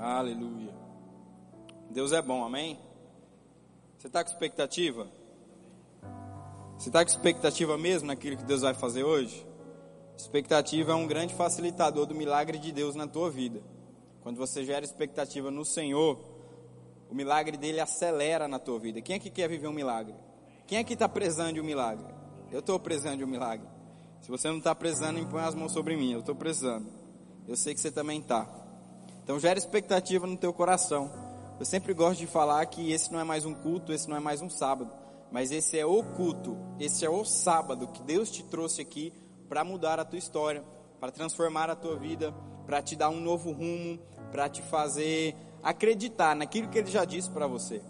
Aleluia. Deus é bom, amém? Você está com expectativa? Você está com expectativa mesmo naquilo que Deus vai fazer hoje? Expectativa é um grande facilitador do milagre de Deus na tua vida. Quando você gera expectativa no Senhor, o milagre dele acelera na tua vida. Quem é que quer viver um milagre? Quem é que está prezando de um milagre? Eu estou prezando de um milagre. Se você não está prezando, impõe as mãos sobre mim. Eu estou prezando. Eu sei que você também está. Então gera expectativa no teu coração. Eu sempre gosto de falar que esse não é mais um culto, esse não é mais um sábado. Mas esse é o culto, esse é o sábado que Deus te trouxe aqui para mudar a tua história, para transformar a tua vida, para te dar um novo rumo, para te fazer acreditar naquilo que Ele já disse para você.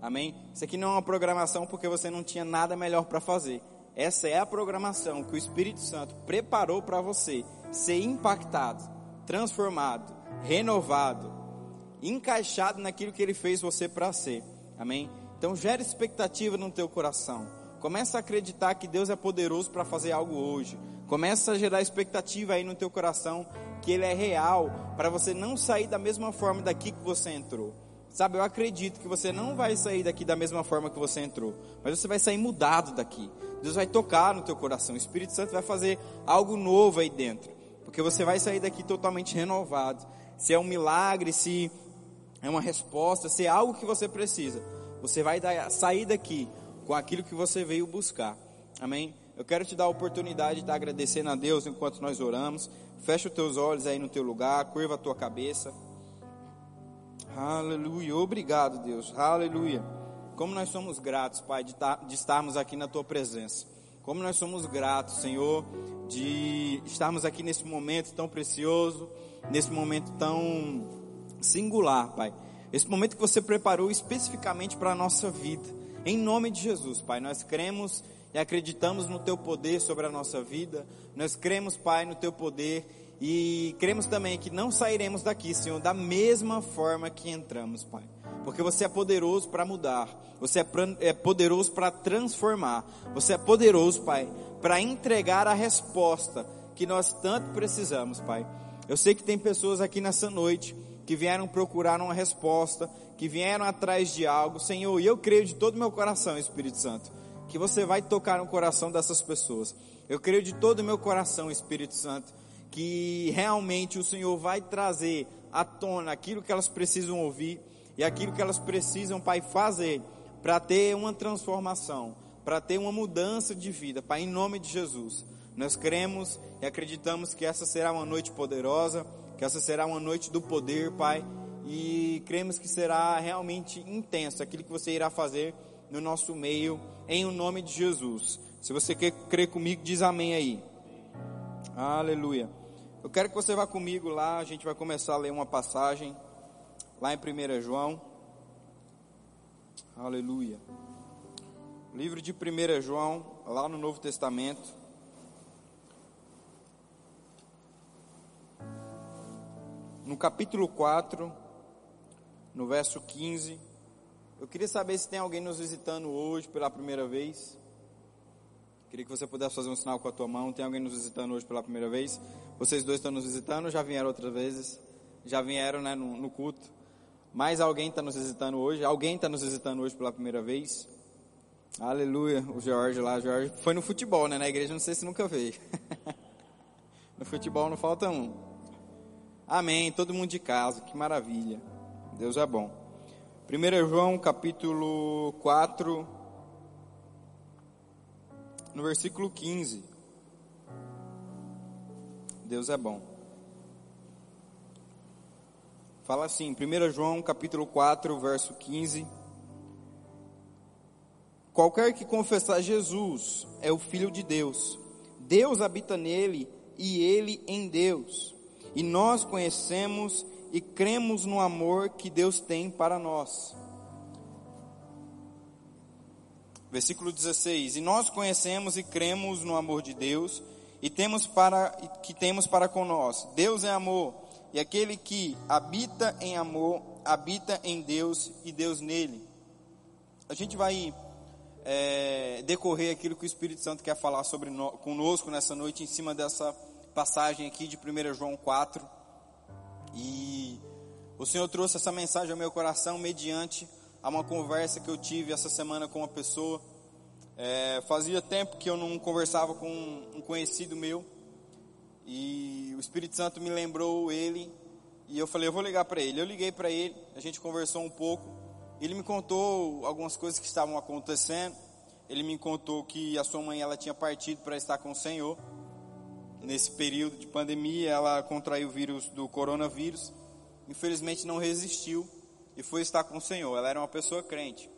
Amém? Isso aqui não é uma programação porque você não tinha nada melhor para fazer. Essa é a programação que o Espírito Santo preparou para você ser impactado, transformado, renovado, encaixado naquilo que Ele fez você para ser. Amém? Então gera expectativa no teu coração. Começa a acreditar que Deus é poderoso para fazer algo hoje. Começa a gerar expectativa aí no teu coração que Ele é real para você não sair da mesma forma daqui que você entrou. Sabe, eu acredito que você não vai sair daqui da mesma forma que você entrou, mas você vai sair mudado daqui. Deus vai tocar no teu coração, o Espírito Santo vai fazer algo novo aí dentro, porque você vai sair daqui totalmente renovado. Se é um milagre, se é uma resposta, se é algo que você precisa, você vai sair daqui com aquilo que você veio buscar. Amém? Eu quero te dar a oportunidade de estar agradecendo a Deus enquanto nós oramos. Fecha os teus olhos aí no teu lugar, curva a tua cabeça. Aleluia. Obrigado, Deus. Aleluia. Como nós somos gratos, Pai, de, de estarmos aqui na tua presença. Como nós somos gratos, Senhor, de estarmos aqui nesse momento tão precioso, nesse momento tão singular, Pai. Esse momento que você preparou especificamente para a nossa vida. Em nome de Jesus, Pai, nós cremos e acreditamos no teu poder sobre a nossa vida. Nós cremos, Pai, no teu poder e cremos também que não sairemos daqui, Senhor, da mesma forma que entramos, Pai. Porque você é poderoso para mudar, você é, é poderoso para transformar, você é poderoso, Pai, para entregar a resposta que nós tanto precisamos, Pai. Eu sei que tem pessoas aqui nessa noite que vieram procurar uma resposta, que vieram atrás de algo, Senhor, e eu creio de todo o meu coração, Espírito Santo, que você vai tocar no coração dessas pessoas. Eu creio de todo o meu coração, Espírito Santo, que realmente o Senhor vai trazer à tona aquilo que elas precisam ouvir e aquilo que elas precisam, Pai, fazer para ter uma transformação, para ter uma mudança de vida, Pai, em nome de Jesus. Nós cremos e acreditamos que essa será uma noite poderosa, que essa será uma noite do poder, Pai, e cremos que será realmente intenso aquilo que você irá fazer no nosso meio, em o nome de Jesus. Se você quer crer comigo, diz amém aí. Aleluia. Eu quero que você vá comigo lá, a gente vai começar a ler uma passagem lá em 1 João. Aleluia. Livro de 1 João, lá no Novo Testamento. No capítulo 4, no verso 15. Eu queria saber se tem alguém nos visitando hoje pela primeira vez. Queria que você pudesse fazer um sinal com a tua mão. Tem alguém nos visitando hoje pela primeira vez? Vocês dois estão nos visitando, já vieram outras vezes? Já vieram né, no, no culto. Mais alguém está nos visitando hoje? Alguém está nos visitando hoje pela primeira vez? Aleluia, o Jorge lá, Jorge foi no futebol, né? Na igreja não sei se nunca veio. no futebol não falta um. Amém, todo mundo de casa, que maravilha. Deus é bom. 1 João capítulo 4, no versículo 15. Deus é bom. Fala assim, 1 João capítulo 4, verso 15. Qualquer que confessar Jesus é o Filho de Deus. Deus habita nele e ele em Deus. E nós conhecemos e cremos no amor que Deus tem para nós. Versículo 16: E nós conhecemos e cremos no amor de Deus e temos para que temos para com nós. Deus é amor, e aquele que habita em amor habita em Deus e Deus nele. A gente vai é, decorrer aquilo que o Espírito Santo quer falar sobre no, conosco nessa noite em cima dessa passagem aqui de 1 João 4. E O Senhor trouxe essa mensagem ao meu coração mediante a uma conversa que eu tive essa semana com uma pessoa. É, fazia tempo que eu não conversava com um conhecido meu e o Espírito Santo me lembrou ele e eu falei, eu vou ligar para ele. Eu liguei para ele, a gente conversou um pouco. Ele me contou algumas coisas que estavam acontecendo. Ele me contou que a sua mãe ela tinha partido para estar com o Senhor. Nesse período de pandemia, ela contraiu o vírus do coronavírus infelizmente não resistiu e foi estar com o Senhor. Ela era uma pessoa crente.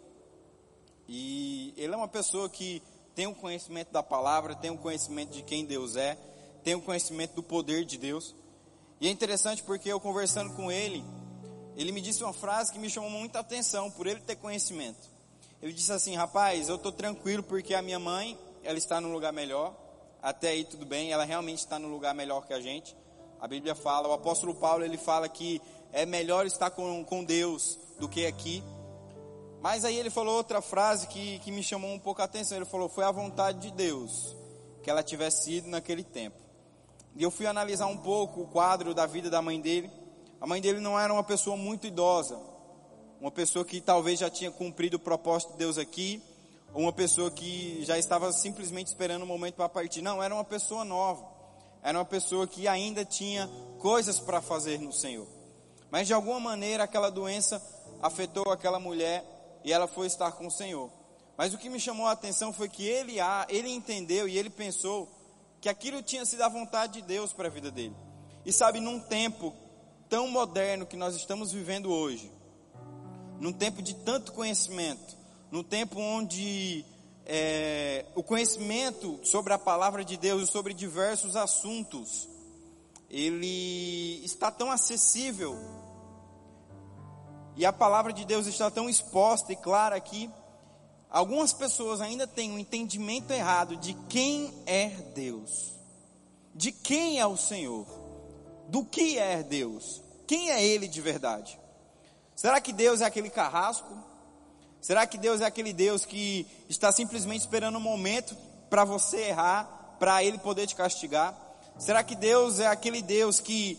E ele é uma pessoa que tem um conhecimento da palavra, tem um conhecimento de quem Deus é, um conhecimento do poder de Deus. E é interessante porque eu conversando com ele, ele me disse uma frase que me chamou muita atenção por ele ter conhecimento. Ele disse assim: "Rapaz, eu estou tranquilo porque a minha mãe, ela está num lugar melhor. Até aí tudo bem, ela realmente está num lugar melhor que a gente. A Bíblia fala, o apóstolo Paulo, ele fala que é melhor estar com, com Deus do que aqui. Mas aí ele falou outra frase que, que me chamou um pouco a atenção. Ele falou: Foi a vontade de Deus que ela tivesse ido naquele tempo. E eu fui analisar um pouco o quadro da vida da mãe dele. A mãe dele não era uma pessoa muito idosa, uma pessoa que talvez já tinha cumprido o propósito de Deus aqui, ou uma pessoa que já estava simplesmente esperando o momento para partir. Não, era uma pessoa nova. Era uma pessoa que ainda tinha coisas para fazer no Senhor. Mas de alguma maneira aquela doença afetou aquela mulher e ela foi estar com o Senhor. Mas o que me chamou a atenção foi que ele, ele entendeu e ele pensou que aquilo tinha sido a vontade de Deus para a vida dele. E sabe, num tempo tão moderno que nós estamos vivendo hoje, num tempo de tanto conhecimento, num tempo onde é, o conhecimento sobre a palavra de Deus e sobre diversos assuntos, ele está tão acessível e a palavra de Deus está tão exposta e clara aqui. Algumas pessoas ainda têm um entendimento errado de quem é Deus, de quem é o Senhor, do que é Deus, quem é Ele de verdade. Será que Deus é aquele carrasco? Será que Deus é aquele Deus que está simplesmente esperando um momento para você errar, para Ele poder te castigar? Será que Deus é aquele Deus que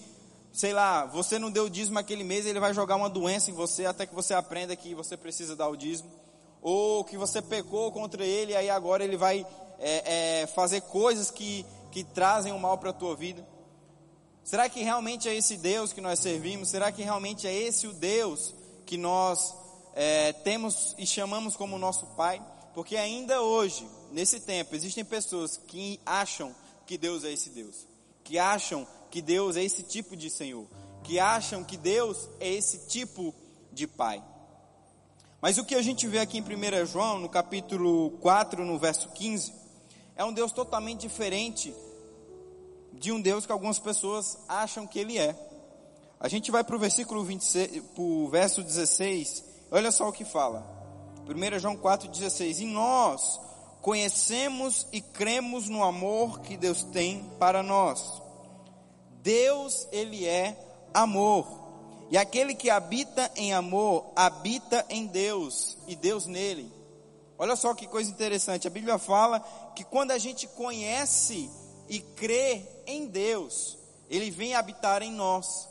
sei lá, você não deu o dízimo aquele mês, ele vai jogar uma doença em você até que você aprenda que você precisa dar o dízimo. Ou que você pecou contra ele, aí agora ele vai é, é, fazer coisas que, que trazem o mal para a tua vida. Será que realmente é esse Deus que nós servimos? Será que realmente é esse o Deus que nós é, temos e chamamos como nosso Pai? Porque ainda hoje, nesse tempo, existem pessoas que acham que Deus é esse Deus, que acham que Deus é esse tipo de Senhor, que acham que Deus é esse tipo de Pai. Mas o que a gente vê aqui em 1 João, no capítulo 4, no verso 15, é um Deus totalmente diferente de um Deus que algumas pessoas acham que ele é. A gente vai para o versículo 26, para verso 16, olha só o que fala. 1 João 4,16. E nós conhecemos e cremos no amor que Deus tem para nós. Deus, ele é amor. E aquele que habita em amor, habita em Deus e Deus nele. Olha só que coisa interessante. A Bíblia fala que quando a gente conhece e crê em Deus, ele vem habitar em nós.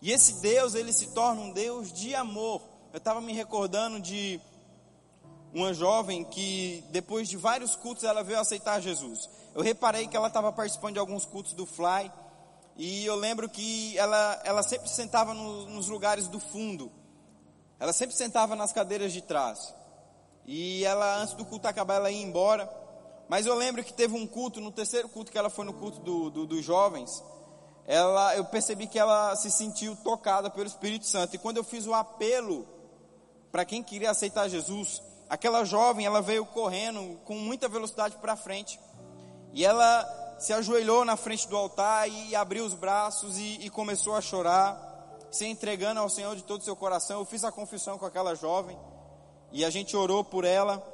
E esse Deus, ele se torna um Deus de amor. Eu estava me recordando de uma jovem que, depois de vários cultos, ela veio aceitar Jesus. Eu reparei que ela estava participando de alguns cultos do Fly. E eu lembro que ela, ela sempre sentava no, nos lugares do fundo. Ela sempre sentava nas cadeiras de trás. E ela, antes do culto acabar, ela ia embora. Mas eu lembro que teve um culto, no terceiro culto que ela foi no culto do, do, dos jovens, ela, eu percebi que ela se sentiu tocada pelo Espírito Santo. E quando eu fiz o apelo para quem queria aceitar Jesus, aquela jovem, ela veio correndo com muita velocidade para frente. E ela se ajoelhou na frente do altar e abriu os braços e, e começou a chorar, se entregando ao Senhor de todo o seu coração. Eu fiz a confissão com aquela jovem e a gente orou por ela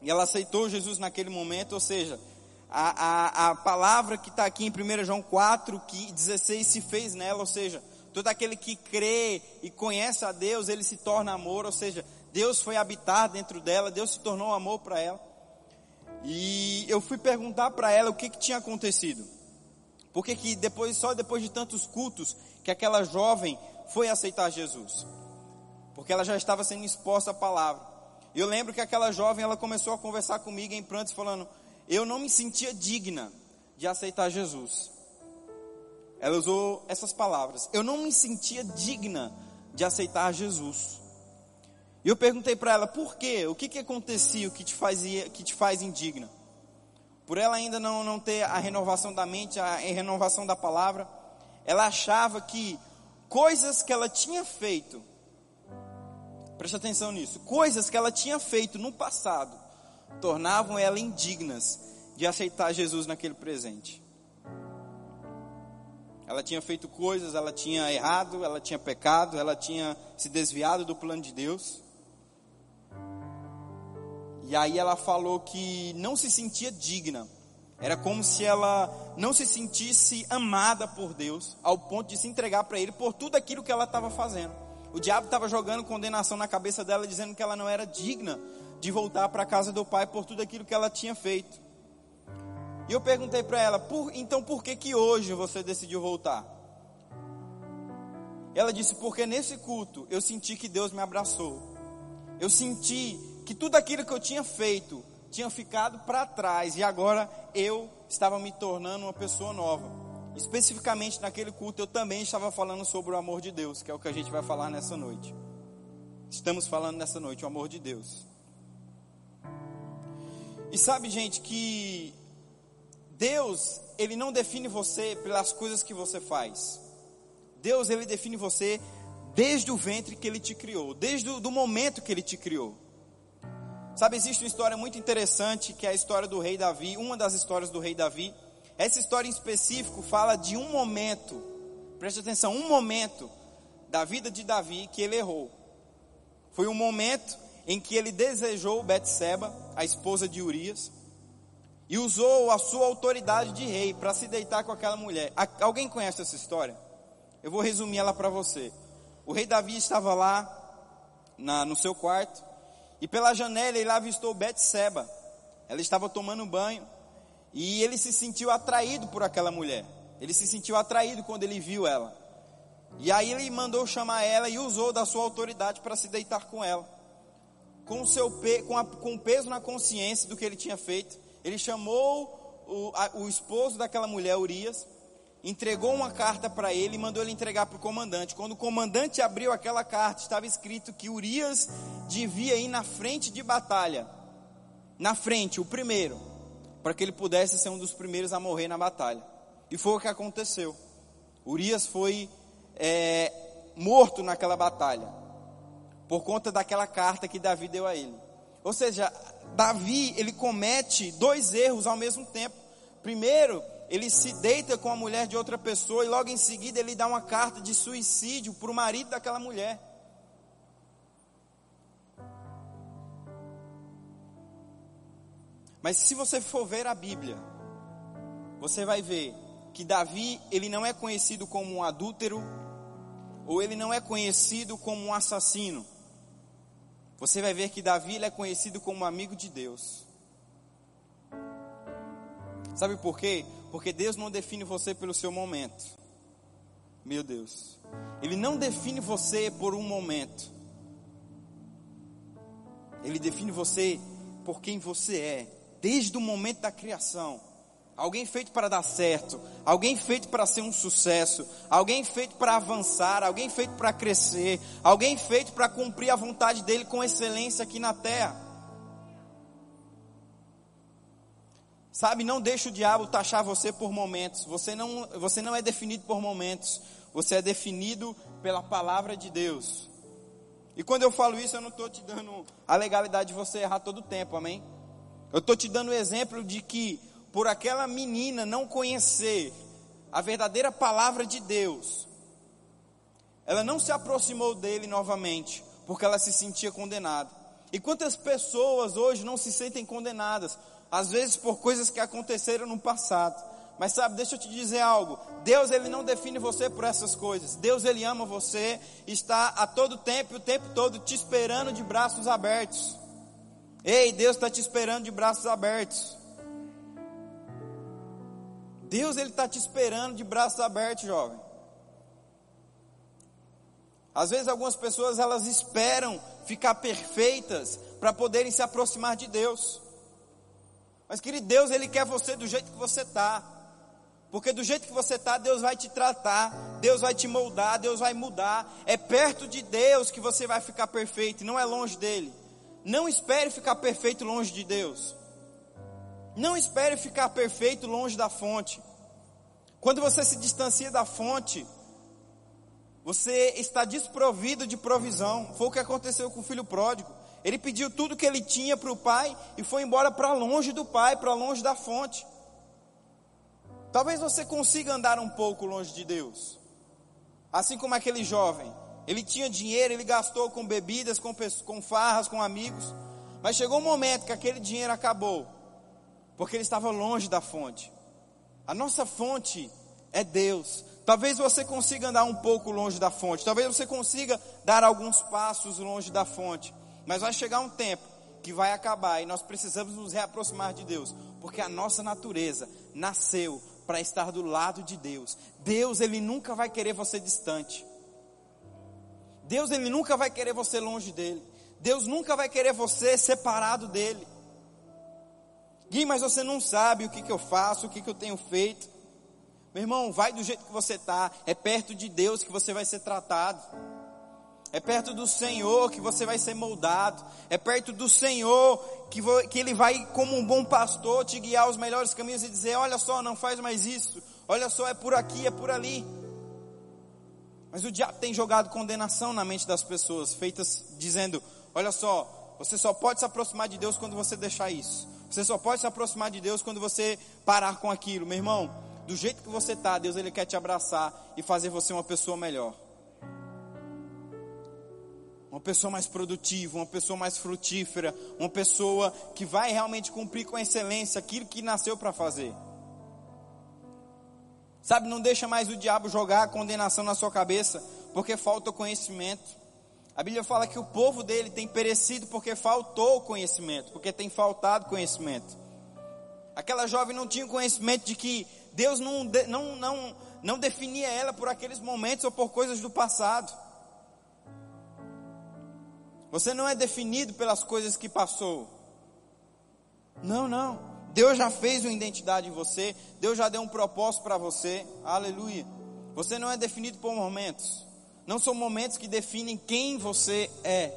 e ela aceitou Jesus naquele momento. Ou seja, a, a, a palavra que está aqui em 1 João 4, que 16 se fez nela, ou seja, todo aquele que crê e conhece a Deus, ele se torna amor, ou seja, Deus foi habitar dentro dela, Deus se tornou amor para ela. E eu fui perguntar para ela o que, que tinha acontecido. Porque que depois, só depois de tantos cultos, que aquela jovem foi aceitar Jesus, porque ela já estava sendo exposta à palavra. Eu lembro que aquela jovem, ela começou a conversar comigo em prantos, falando: Eu não me sentia digna de aceitar Jesus. Ela usou essas palavras: Eu não me sentia digna de aceitar Jesus. E eu perguntei para ela: Por quê? O que, que acontecia? O que te, fazia, que te faz indigna? Por ela ainda não, não ter a renovação da mente, a renovação da palavra, ela achava que coisas que ela tinha feito, preste atenção nisso, coisas que ela tinha feito no passado, tornavam ela indignas de aceitar Jesus naquele presente. Ela tinha feito coisas, ela tinha errado, ela tinha pecado, ela tinha se desviado do plano de Deus. E aí ela falou que não se sentia digna. Era como se ela não se sentisse amada por Deus, ao ponto de se entregar para Ele por tudo aquilo que ela estava fazendo. O diabo estava jogando condenação na cabeça dela, dizendo que ela não era digna de voltar para a casa do pai por tudo aquilo que ela tinha feito. E eu perguntei para ela, por, então por que que hoje você decidiu voltar? Ela disse, porque nesse culto eu senti que Deus me abraçou. Eu senti que tudo aquilo que eu tinha feito tinha ficado para trás e agora eu estava me tornando uma pessoa nova. Especificamente naquele culto eu também estava falando sobre o amor de Deus, que é o que a gente vai falar nessa noite. Estamos falando nessa noite o amor de Deus. E sabe, gente, que Deus, ele não define você pelas coisas que você faz. Deus, ele define você desde o ventre que ele te criou, desde o do momento que ele te criou. Sabe, existe uma história muito interessante que é a história do rei Davi, uma das histórias do rei Davi. Essa história em específico fala de um momento, preste atenção, um momento da vida de Davi que ele errou. Foi um momento em que ele desejou Betseba, a esposa de Urias, e usou a sua autoridade de rei para se deitar com aquela mulher. Alguém conhece essa história? Eu vou resumir ela para você. O rei Davi estava lá na, no seu quarto e pela janela ele avistou Betseba. Ela estava tomando banho e ele se sentiu atraído por aquela mulher. Ele se sentiu atraído quando ele viu ela. E aí ele mandou chamar ela e usou da sua autoridade para se deitar com ela. Com o, seu, com, a, com o peso na consciência do que ele tinha feito, ele chamou o, a, o esposo daquela mulher, Urias, entregou uma carta para ele e mandou ele entregar para o comandante. Quando o comandante abriu aquela carta, estava escrito que Urias devia ir na frente de batalha. Na frente, o primeiro, para que ele pudesse ser um dos primeiros a morrer na batalha. E foi o que aconteceu. Urias foi é, morto naquela batalha, por conta daquela carta que Davi deu a ele. Ou seja, Davi, ele comete dois erros ao mesmo tempo. Primeiro, ele se deita com a mulher de outra pessoa e logo em seguida ele dá uma carta de suicídio para o marido daquela mulher. Mas se você for ver a Bíblia, você vai ver que Davi, ele não é conhecido como um adúltero, ou ele não é conhecido como um assassino você vai ver que Davi é conhecido como amigo de Deus. Sabe por quê? Porque Deus não define você pelo seu momento. Meu Deus. Ele não define você por um momento. Ele define você por quem você é, desde o momento da criação alguém feito para dar certo, alguém feito para ser um sucesso, alguém feito para avançar, alguém feito para crescer, alguém feito para cumprir a vontade dele com excelência aqui na terra. Sabe, não deixe o diabo taxar você por momentos. Você não, você não é definido por momentos. Você é definido pela palavra de Deus. E quando eu falo isso, eu não estou te dando a legalidade de você errar todo o tempo, amém? Eu estou te dando o exemplo de que por aquela menina não conhecer a verdadeira palavra de Deus, ela não se aproximou dele novamente, porque ela se sentia condenada. E quantas pessoas hoje não se sentem condenadas, às vezes por coisas que aconteceram no passado. Mas sabe, deixa eu te dizer algo. Deus ele não define você por essas coisas. Deus ele ama você, está a todo tempo, o tempo todo te esperando de braços abertos. Ei, Deus está te esperando de braços abertos. Deus ele está te esperando de braços abertos, jovem. Às vezes algumas pessoas elas esperam ficar perfeitas para poderem se aproximar de Deus. Mas querido, Deus ele quer você do jeito que você está. Porque do jeito que você está, Deus vai te tratar, Deus vai te moldar, Deus vai mudar. É perto de Deus que você vai ficar perfeito, não é longe dele. Não espere ficar perfeito longe de Deus. Não espere ficar perfeito longe da fonte. Quando você se distancia da fonte, você está desprovido de provisão. Foi o que aconteceu com o filho pródigo. Ele pediu tudo que ele tinha para o pai e foi embora para longe do pai, para longe da fonte. Talvez você consiga andar um pouco longe de Deus. Assim como aquele jovem. Ele tinha dinheiro, ele gastou com bebidas, com, com farras, com amigos. Mas chegou um momento que aquele dinheiro acabou. Porque ele estava longe da fonte. A nossa fonte é Deus. Talvez você consiga andar um pouco longe da fonte. Talvez você consiga dar alguns passos longe da fonte. Mas vai chegar um tempo que vai acabar e nós precisamos nos reaproximar de Deus. Porque a nossa natureza nasceu para estar do lado de Deus. Deus, ele nunca vai querer você distante. Deus, ele nunca vai querer você longe dele. Deus nunca vai querer você separado dele. Gui, mas você não sabe o que, que eu faço, o que, que eu tenho feito. Meu irmão, vai do jeito que você está. É perto de Deus que você vai ser tratado. É perto do Senhor que você vai ser moldado. É perto do Senhor que, que Ele vai, como um bom pastor, te guiar aos melhores caminhos e dizer: Olha só, não faz mais isso. Olha só, é por aqui, é por ali. Mas o diabo tem jogado condenação na mente das pessoas, feitas dizendo: Olha só, você só pode se aproximar de Deus quando você deixar isso. Você só pode se aproximar de Deus quando você parar com aquilo. Meu irmão, do jeito que você está, Deus ele quer te abraçar e fazer você uma pessoa melhor uma pessoa mais produtiva, uma pessoa mais frutífera, uma pessoa que vai realmente cumprir com excelência aquilo que nasceu para fazer. Sabe, não deixa mais o diabo jogar a condenação na sua cabeça, porque falta conhecimento. A Bíblia fala que o povo dele tem perecido porque faltou conhecimento, porque tem faltado conhecimento. Aquela jovem não tinha conhecimento de que Deus não, não, não, não definia ela por aqueles momentos ou por coisas do passado. Você não é definido pelas coisas que passou. Não, não. Deus já fez uma identidade em você. Deus já deu um propósito para você. Aleluia. Você não é definido por momentos. Não são momentos que definem quem você é.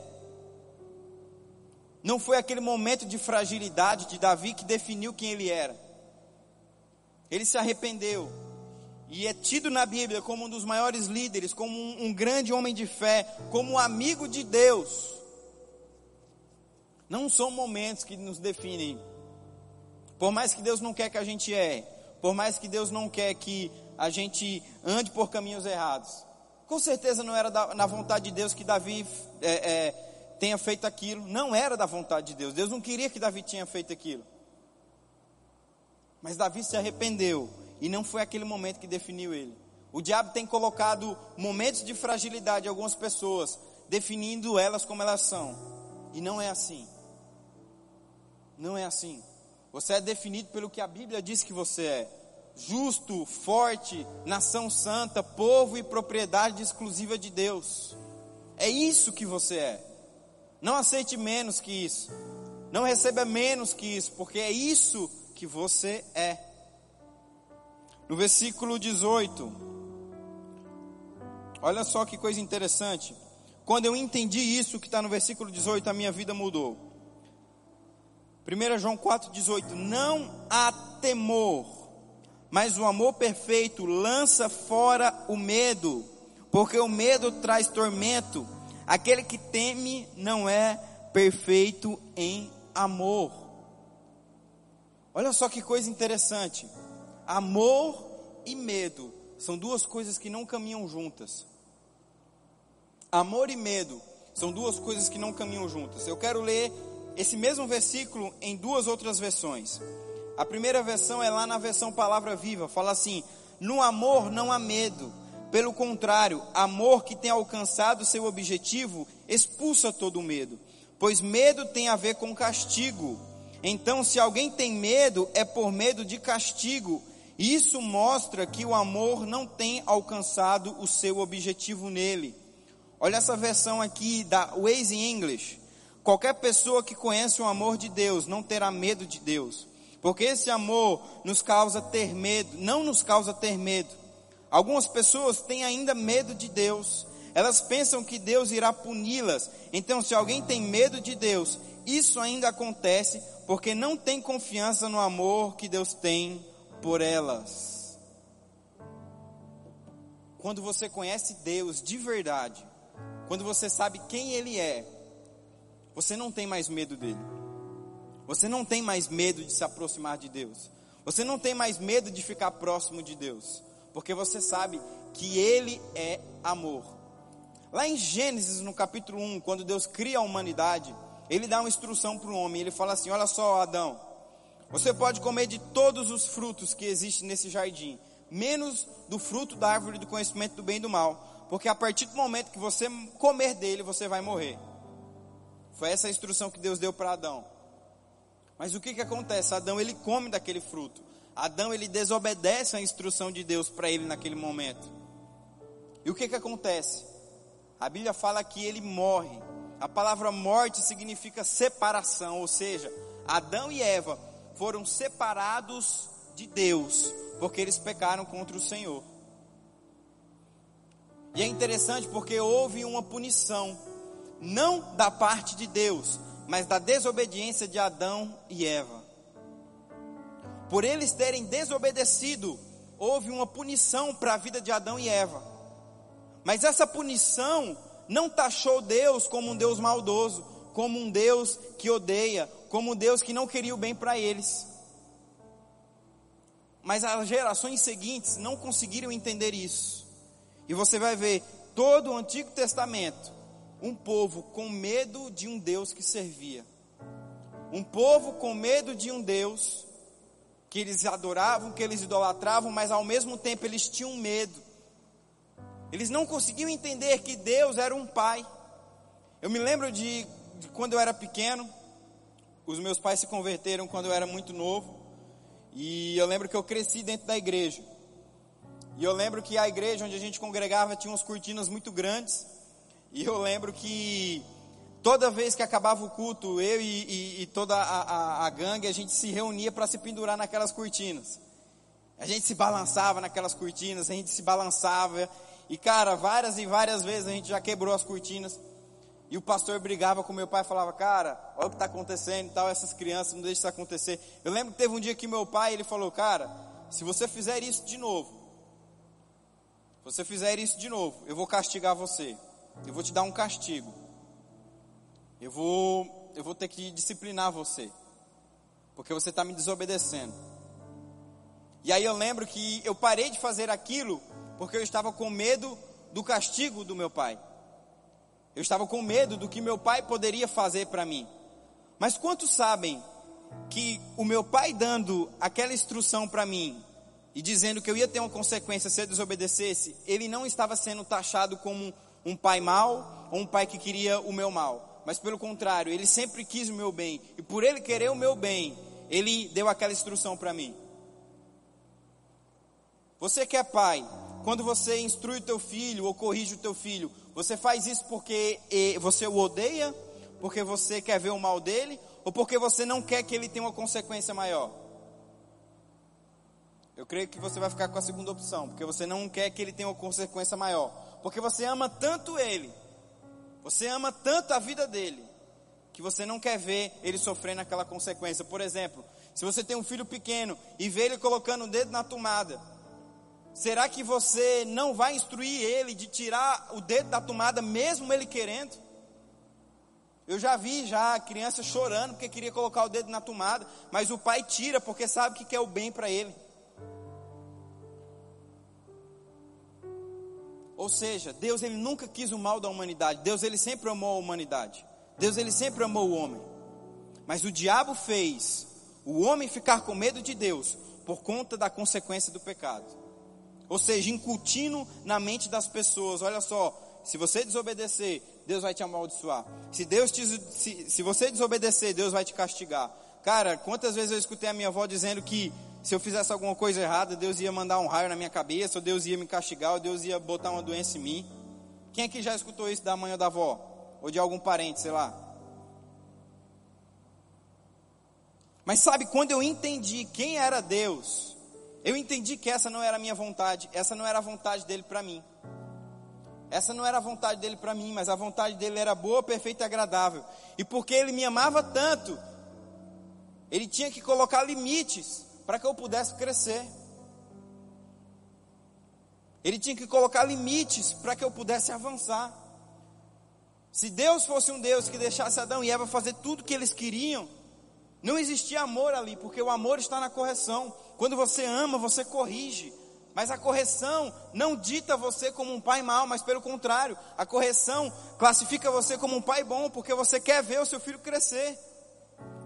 Não foi aquele momento de fragilidade de Davi que definiu quem ele era. Ele se arrependeu. E é tido na Bíblia como um dos maiores líderes, como um, um grande homem de fé, como um amigo de Deus. Não são momentos que nos definem. Por mais que Deus não quer que a gente é, por mais que Deus não quer que a gente ande por caminhos errados. Com certeza não era da, na vontade de Deus que Davi é, é, tenha feito aquilo. Não era da vontade de Deus. Deus não queria que Davi tinha feito aquilo. Mas Davi se arrependeu e não foi aquele momento que definiu ele. O diabo tem colocado momentos de fragilidade em algumas pessoas, definindo elas como elas são. E não é assim. Não é assim. Você é definido pelo que a Bíblia diz que você é: justo, forte, nação santa, povo e propriedade exclusiva de Deus. É isso que você é. Não aceite menos que isso. Não receba menos que isso, porque é isso que você é. No versículo 18, olha só que coisa interessante. Quando eu entendi isso que está no versículo 18, a minha vida mudou. 1 João 4,18: Não há temor, mas o amor perfeito lança fora o medo, porque o medo traz tormento. Aquele que teme não é perfeito em amor. Olha só que coisa interessante. Amor e medo são duas coisas que não caminham juntas. Amor e medo são duas coisas que não caminham juntas. Eu quero ler esse mesmo versículo em duas outras versões. A primeira versão é lá na versão Palavra Viva, fala assim: No amor não há medo, pelo contrário, amor que tem alcançado seu objetivo expulsa todo o medo, pois medo tem a ver com castigo. Então, se alguém tem medo, é por medo de castigo. Isso mostra que o amor não tem alcançado o seu objetivo nele. Olha essa versão aqui da Waze English. Qualquer pessoa que conhece o amor de Deus não terá medo de Deus, porque esse amor nos causa ter medo, não nos causa ter medo. Algumas pessoas têm ainda medo de Deus. Elas pensam que Deus irá puni-las. Então, se alguém tem medo de Deus, isso ainda acontece porque não tem confiança no amor que Deus tem por elas. Quando você conhece Deus de verdade, quando você sabe quem Ele é, você não tem mais medo dele. Você não tem mais medo de se aproximar de Deus. Você não tem mais medo de ficar próximo de Deus. Porque você sabe que Ele é amor. Lá em Gênesis, no capítulo 1, quando Deus cria a humanidade, Ele dá uma instrução para o homem. Ele fala assim: Olha só, Adão, você pode comer de todos os frutos que existem nesse jardim, menos do fruto da árvore do conhecimento do bem e do mal. Porque a partir do momento que você comer dele, você vai morrer. Foi essa a instrução que Deus deu para Adão. Mas o que que acontece? Adão ele come daquele fruto. Adão ele desobedece a instrução de Deus para ele naquele momento. E o que que acontece? A Bíblia fala que ele morre. A palavra morte significa separação, ou seja, Adão e Eva foram separados de Deus, porque eles pecaram contra o Senhor. E é interessante porque houve uma punição não da parte de Deus, mas da desobediência de Adão e Eva. Por eles terem desobedecido, houve uma punição para a vida de Adão e Eva. Mas essa punição não taxou Deus como um Deus maldoso, como um Deus que odeia, como um Deus que não queria o bem para eles. Mas as gerações seguintes não conseguiram entender isso. E você vai ver todo o Antigo Testamento um povo com medo de um Deus que servia. Um povo com medo de um Deus que eles adoravam, que eles idolatravam, mas ao mesmo tempo eles tinham medo. Eles não conseguiam entender que Deus era um pai. Eu me lembro de, de quando eu era pequeno, os meus pais se converteram quando eu era muito novo, e eu lembro que eu cresci dentro da igreja. E eu lembro que a igreja onde a gente congregava tinha umas cortinas muito grandes, e eu lembro que toda vez que acabava o culto, eu e, e, e toda a, a, a, gangue, a gente se reunia para se pendurar naquelas cortinas. A gente se balançava naquelas cortinas, a gente se balançava. E cara, várias e várias vezes a gente já quebrou as cortinas. E o pastor brigava com meu pai, falava, cara, olha o que está acontecendo e tal, essas crianças, não deixa isso acontecer. Eu lembro que teve um dia que meu pai, ele falou, cara, se você fizer isso de novo, se você fizer isso de novo, eu vou castigar você. Eu vou te dar um castigo. Eu vou, eu vou ter que disciplinar você. Porque você está me desobedecendo. E aí eu lembro que eu parei de fazer aquilo porque eu estava com medo do castigo do meu pai. Eu estava com medo do que meu pai poderia fazer para mim. Mas quantos sabem que o meu pai dando aquela instrução para mim e dizendo que eu ia ter uma consequência se eu desobedecesse, ele não estava sendo taxado como um pai mau ou um pai que queria o meu mal. Mas pelo contrário, ele sempre quis o meu bem. E por ele querer o meu bem, ele deu aquela instrução para mim. Você que é pai, quando você instrui o teu filho ou corrige o teu filho, você faz isso porque você o odeia, porque você quer ver o mal dele, ou porque você não quer que ele tenha uma consequência maior? Eu creio que você vai ficar com a segunda opção, porque você não quer que ele tenha uma consequência maior. Porque você ama tanto ele, você ama tanto a vida dele, que você não quer ver ele sofrendo aquela consequência. Por exemplo, se você tem um filho pequeno e vê ele colocando o dedo na tomada, será que você não vai instruir ele de tirar o dedo da tomada, mesmo ele querendo? Eu já vi já a criança chorando porque queria colocar o dedo na tomada, mas o pai tira porque sabe que quer o bem para ele. Ou seja, Deus ele nunca quis o mal da humanidade. Deus ele sempre amou a humanidade. Deus ele sempre amou o homem. Mas o diabo fez o homem ficar com medo de Deus por conta da consequência do pecado. Ou seja, incutindo na mente das pessoas, olha só, se você desobedecer, Deus vai te amaldiçoar. Se Deus te, se, se você desobedecer, Deus vai te castigar. Cara, quantas vezes eu escutei a minha avó dizendo que se eu fizesse alguma coisa errada, Deus ia mandar um raio na minha cabeça, ou Deus ia me castigar, ou Deus ia botar uma doença em mim. Quem aqui já escutou isso da mãe ou da avó? Ou de algum parente, sei lá? Mas sabe, quando eu entendi quem era Deus, eu entendi que essa não era a minha vontade, essa não era a vontade dele para mim. Essa não era a vontade dele para mim, mas a vontade dele era boa, perfeita e agradável. E porque ele me amava tanto, ele tinha que colocar limites para que eu pudesse crescer. Ele tinha que colocar limites para que eu pudesse avançar. Se Deus fosse um Deus que deixasse Adão e Eva fazer tudo que eles queriam, não existia amor ali, porque o amor está na correção. Quando você ama, você corrige. Mas a correção não dita você como um pai mau, mas pelo contrário, a correção classifica você como um pai bom, porque você quer ver o seu filho crescer.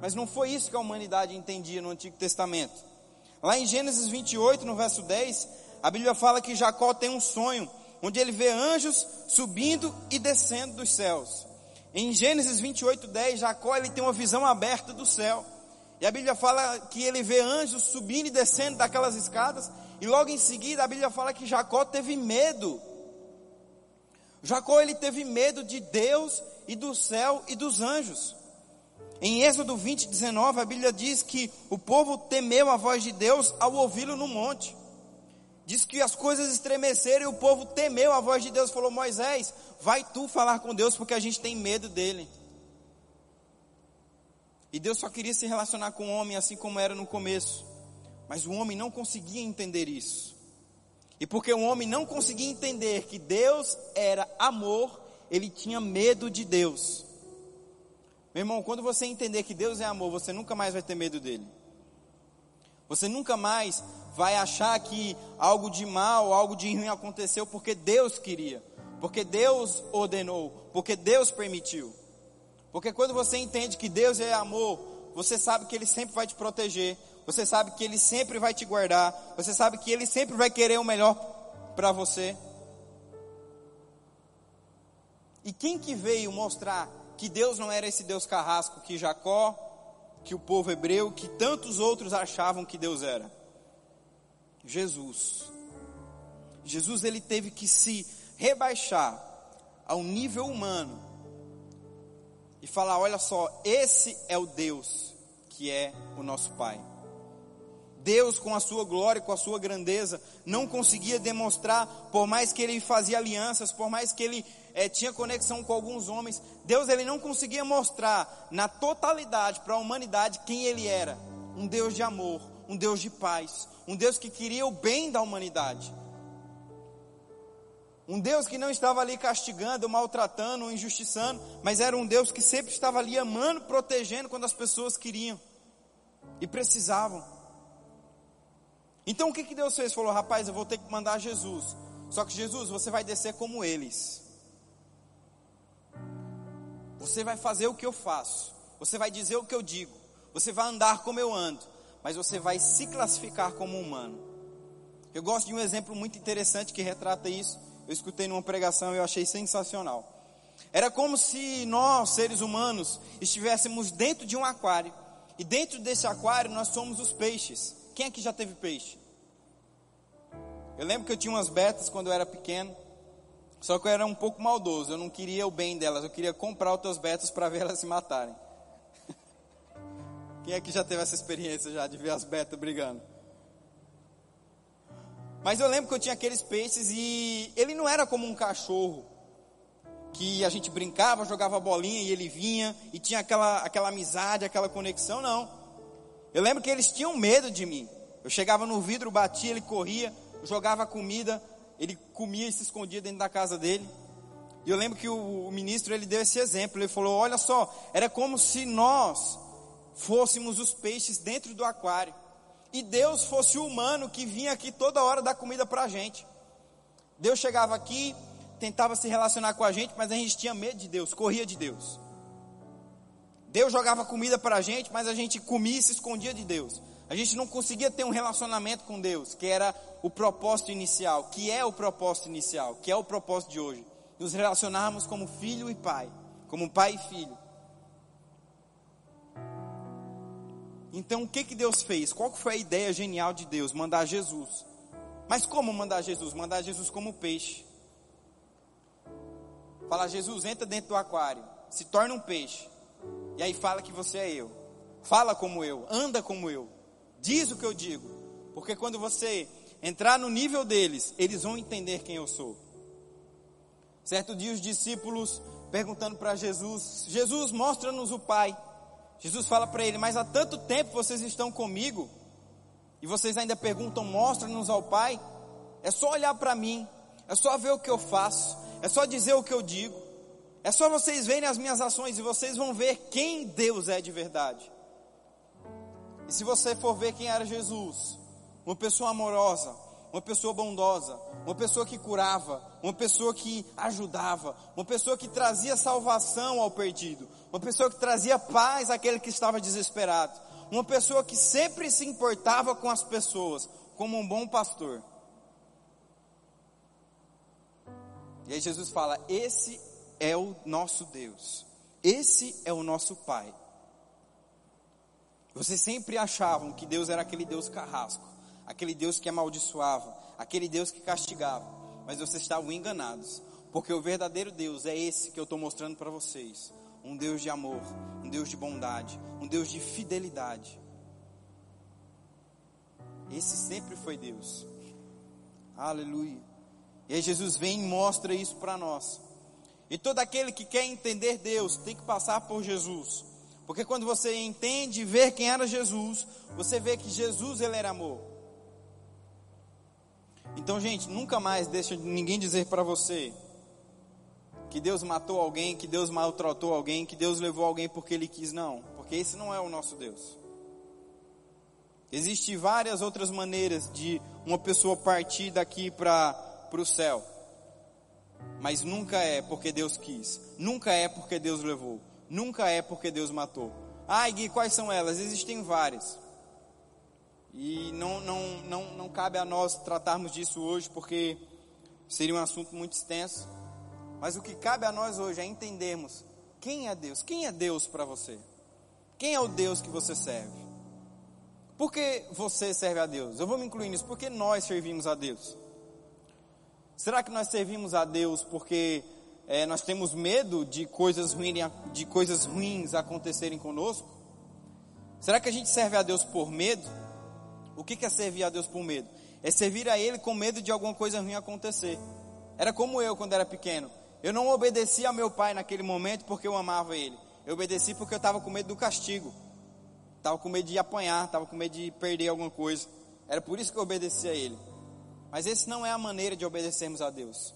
Mas não foi isso que a humanidade entendia no Antigo Testamento. Lá em Gênesis 28, no verso 10, a Bíblia fala que Jacó tem um sonho, onde ele vê anjos subindo e descendo dos céus. Em Gênesis 28, 10, Jacó ele tem uma visão aberta do céu. E a Bíblia fala que ele vê anjos subindo e descendo daquelas escadas. E logo em seguida a Bíblia fala que Jacó teve medo. Jacó ele teve medo de Deus e do céu e dos anjos. Em Êxodo 20, 19, a Bíblia diz que o povo temeu a voz de Deus ao ouvi-lo no monte. Diz que as coisas estremeceram e o povo temeu a voz de Deus. Falou: Moisés, vai tu falar com Deus porque a gente tem medo dele. E Deus só queria se relacionar com o homem assim como era no começo. Mas o homem não conseguia entender isso. E porque o homem não conseguia entender que Deus era amor, ele tinha medo de Deus. Meu irmão, quando você entender que Deus é amor, você nunca mais vai ter medo dele. Você nunca mais vai achar que algo de mal, algo de ruim aconteceu porque Deus queria, porque Deus ordenou, porque Deus permitiu. Porque quando você entende que Deus é amor, você sabe que Ele sempre vai te proteger, você sabe que Ele sempre vai te guardar, você sabe que Ele sempre vai querer o melhor para você. E quem que veio mostrar que Deus não era esse Deus carrasco que Jacó, que o povo hebreu, que tantos outros achavam que Deus era? Jesus. Jesus ele teve que se rebaixar ao nível humano e falar: olha só, esse é o Deus que é o nosso Pai. Deus, com a sua glória, com a sua grandeza, não conseguia demonstrar, por mais que ele fazia alianças, por mais que ele é, tinha conexão com alguns homens, Deus ele não conseguia mostrar na totalidade para a humanidade quem ele era: um Deus de amor, um Deus de paz, um Deus que queria o bem da humanidade. Um Deus que não estava ali castigando, maltratando, injustiçando, mas era um Deus que sempre estava ali amando, protegendo quando as pessoas queriam e precisavam. Então o que, que Deus fez? Falou, rapaz, eu vou ter que mandar Jesus. Só que Jesus, você vai descer como eles. Você vai fazer o que eu faço. Você vai dizer o que eu digo. Você vai andar como eu ando. Mas você vai se classificar como humano. Eu gosto de um exemplo muito interessante que retrata isso eu escutei numa pregação e eu achei sensacional. Era como se nós, seres humanos, estivéssemos dentro de um aquário. E dentro desse aquário nós somos os peixes. Quem aqui já teve peixe? Eu lembro que eu tinha umas betas quando eu era pequeno. Só que eu era um pouco maldoso. Eu não queria o bem delas. Eu queria comprar outras betas para ver elas se matarem. Quem aqui já teve essa experiência já de ver as betas brigando? Mas eu lembro que eu tinha aqueles peixes e ele não era como um cachorro que a gente brincava, jogava bolinha e ele vinha e tinha aquela, aquela amizade, aquela conexão, não. Eu lembro que eles tinham medo de mim. Eu chegava no vidro, batia, ele corria, jogava comida, ele comia e se escondia dentro da casa dele. E eu lembro que o, o ministro ele deu esse exemplo. Ele falou: Olha só, era como se nós fôssemos os peixes dentro do aquário e Deus fosse o humano que vinha aqui toda hora dar comida para a gente. Deus chegava aqui, tentava se relacionar com a gente, mas a gente tinha medo de Deus, corria de Deus. Deus jogava comida para a gente, mas a gente comia e se escondia de Deus. A gente não conseguia ter um relacionamento com Deus, que era o propósito inicial, que é o propósito inicial, que é o propósito de hoje. Nos relacionarmos como filho e pai, como pai e filho. Então o que, que Deus fez? Qual foi a ideia genial de Deus? Mandar Jesus. Mas como mandar Jesus? Mandar Jesus como peixe. Fala, Jesus, entra dentro do aquário, se torna um peixe. E aí fala que você é eu. Fala como eu, anda como eu. Diz o que eu digo. Porque quando você entrar no nível deles, eles vão entender quem eu sou. Certo dia os discípulos perguntando para Jesus: Jesus, mostra-nos o Pai. Jesus fala para ele: Mas há tanto tempo vocês estão comigo e vocês ainda perguntam: Mostra-nos ao Pai. É só olhar para mim, é só ver o que eu faço, é só dizer o que eu digo, é só vocês verem as minhas ações e vocês vão ver quem Deus é de verdade. E se você for ver quem era Jesus, uma pessoa amorosa, uma pessoa bondosa, uma pessoa que curava, uma pessoa que ajudava, uma pessoa que trazia salvação ao perdido, uma pessoa que trazia paz àquele que estava desesperado, uma pessoa que sempre se importava com as pessoas, como um bom pastor. E aí Jesus fala: Esse é o nosso Deus, esse é o nosso Pai. Vocês sempre achavam que Deus era aquele Deus carrasco aquele Deus que amaldiçoava, aquele Deus que castigava, mas vocês estavam enganados, porque o verdadeiro Deus é esse que eu estou mostrando para vocês: um Deus de amor, um Deus de bondade, um Deus de fidelidade. Esse sempre foi Deus. Aleluia. E aí Jesus vem e mostra isso para nós. E todo aquele que quer entender Deus tem que passar por Jesus. Porque quando você entende e vê quem era Jesus, você vê que Jesus ele era amor. Então, gente, nunca mais deixa ninguém dizer para você que Deus matou alguém, que Deus maltratou alguém, que Deus levou alguém porque Ele quis, não. Porque esse não é o nosso Deus. Existem várias outras maneiras de uma pessoa partir daqui para o céu. Mas nunca é porque Deus quis. Nunca é porque Deus levou. Nunca é porque Deus matou. Ah, Gui, quais são elas? Existem várias. E não, não, não, não cabe a nós tratarmos disso hoje, porque seria um assunto muito extenso. Mas o que cabe a nós hoje é entendermos quem é Deus. Quem é Deus para você? Quem é o Deus que você serve? Por que você serve a Deus? Eu vou me incluir nisso. Por que nós servimos a Deus? Será que nós servimos a Deus porque é, nós temos medo de coisas, ruins, de coisas ruins acontecerem conosco? Será que a gente serve a Deus por medo? O que é servir a Deus por medo? É servir a Ele com medo de alguma coisa ruim acontecer. Era como eu quando era pequeno. Eu não obedeci a meu pai naquele momento porque eu amava ele. Eu obedeci porque eu estava com medo do castigo. Estava com medo de apanhar, estava com medo de perder alguma coisa. Era por isso que eu obedeci a ele. Mas esse não é a maneira de obedecermos a Deus.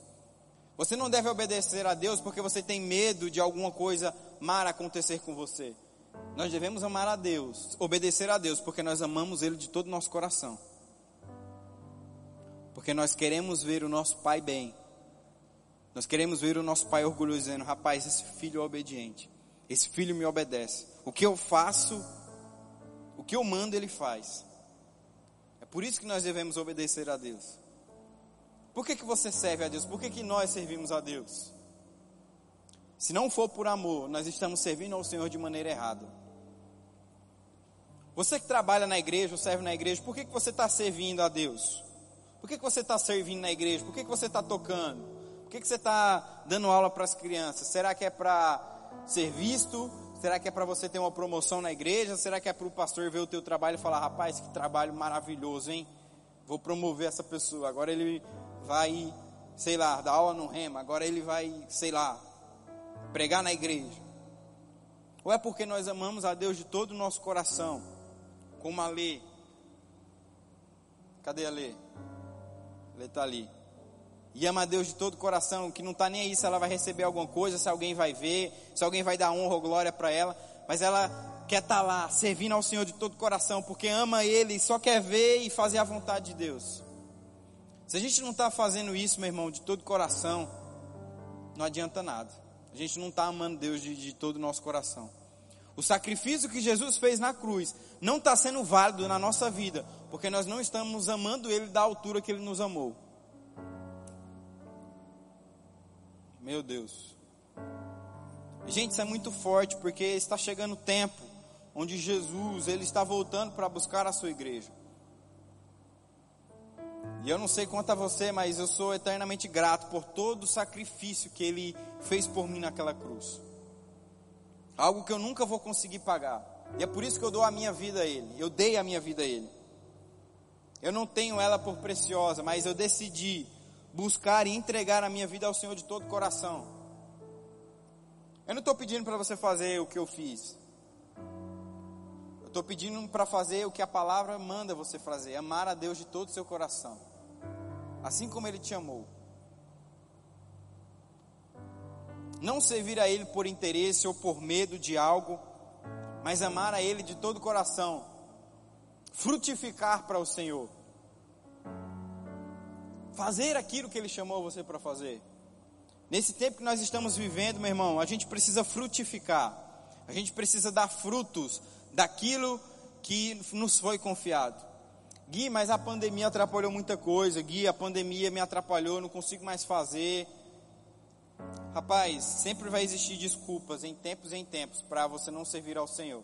Você não deve obedecer a Deus porque você tem medo de alguma coisa má acontecer com você. Nós devemos amar a Deus, obedecer a Deus, porque nós amamos Ele de todo o nosso coração. Porque nós queremos ver o nosso pai bem. Nós queremos ver o nosso pai orgulhoso, dizendo: rapaz, esse filho é obediente. Esse filho me obedece. O que eu faço, o que eu mando, ele faz. É por isso que nós devemos obedecer a Deus. Por que, que você serve a Deus? Por que, que nós servimos a Deus? Se não for por amor, nós estamos servindo ao Senhor de maneira errada. Você que trabalha na igreja serve na igreja, por que, que você está servindo a Deus? Por que, que você está servindo na igreja? Por que, que você está tocando? Por que, que você está dando aula para as crianças? Será que é para ser visto? Será que é para você ter uma promoção na igreja? Será que é para o pastor ver o teu trabalho e falar, rapaz, que trabalho maravilhoso, hein? Vou promover essa pessoa. Agora ele vai, sei lá, dar aula no rema. Agora ele vai, sei lá, pregar na igreja? Ou é porque nós amamos a Deus de todo o nosso coração, como a Lê? Cadê a Lê? Lê está ali. E ama a Deus de todo o coração, que não está nem aí se ela vai receber alguma coisa, se alguém vai ver, se alguém vai dar honra ou glória para ela, mas ela quer estar tá lá, servindo ao Senhor de todo o coração, porque ama Ele e só quer ver e fazer a vontade de Deus. Se a gente não está fazendo isso, meu irmão, de todo coração, não adianta nada. A gente não está amando Deus de, de todo o nosso coração. O sacrifício que Jesus fez na cruz não está sendo válido na nossa vida, porque nós não estamos amando Ele da altura que Ele nos amou. Meu Deus. Gente, isso é muito forte, porque está chegando o tempo onde Jesus ele está voltando para buscar a sua igreja. E eu não sei quanto a você, mas eu sou eternamente grato por todo o sacrifício que ele fez por mim naquela cruz. Algo que eu nunca vou conseguir pagar. E é por isso que eu dou a minha vida a Ele. Eu dei a minha vida a Ele. Eu não tenho ela por preciosa, mas eu decidi buscar e entregar a minha vida ao Senhor de todo o coração. Eu não estou pedindo para você fazer o que eu fiz. Eu estou pedindo para fazer o que a palavra manda você fazer: amar a Deus de todo o seu coração, assim como Ele te amou. Não servir a Ele por interesse ou por medo de algo, mas amar a Ele de todo o coração, frutificar para o Senhor, fazer aquilo que Ele chamou você para fazer. Nesse tempo que nós estamos vivendo, meu irmão, a gente precisa frutificar, a gente precisa dar frutos daquilo que nos foi confiado. Gui, mas a pandemia atrapalhou muita coisa. Gui, a pandemia me atrapalhou, não consigo mais fazer. Rapaz, sempre vai existir desculpas em tempos e em tempos para você não servir ao Senhor.